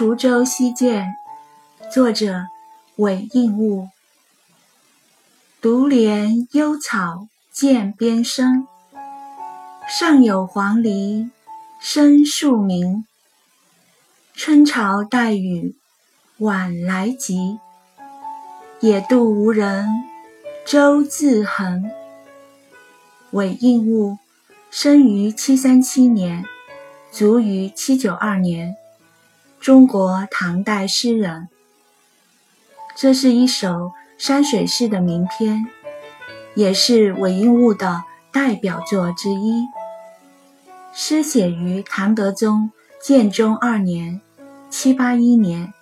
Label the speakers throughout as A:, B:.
A: 滁州西涧》，作者韦应物。独怜幽草涧边生，上有黄鹂深树鸣。春潮带雨晚来急，野渡无人舟自横。韦应物生于七三七年，卒于七九二年，中国唐代诗人。这是一首山水诗的名篇，也是韦应物的代表作之一。诗写于唐德宗建中二年。七八一年，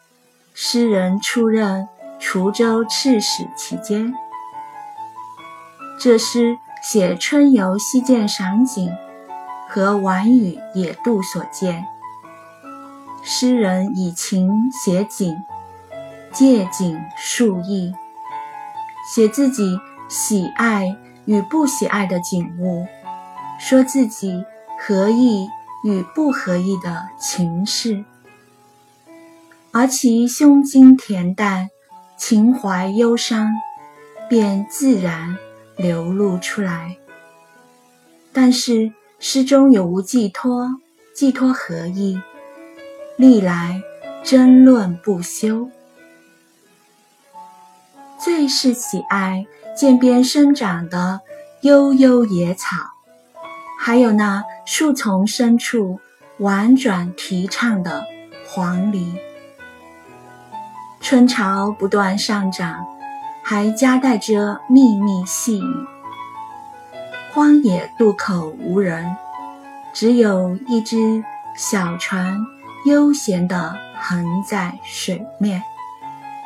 A: 诗人出任滁州刺史期间，这诗写春游西涧赏景和晚雨野渡所见。诗人以情写景，借景述意，写自己喜爱与不喜爱的景物，说自己合意与不合意的情事。而其胸襟恬淡，情怀忧伤，便自然流露出来。但是诗中有无寄托，寄托何意？历来争论不休。最是喜爱涧边生长的悠悠野草，还有那树丛深处婉转啼唱的黄鹂。春潮不断上涨，还夹带着密密细雨。荒野渡口无人，只有一只小船悠闲地横在水面。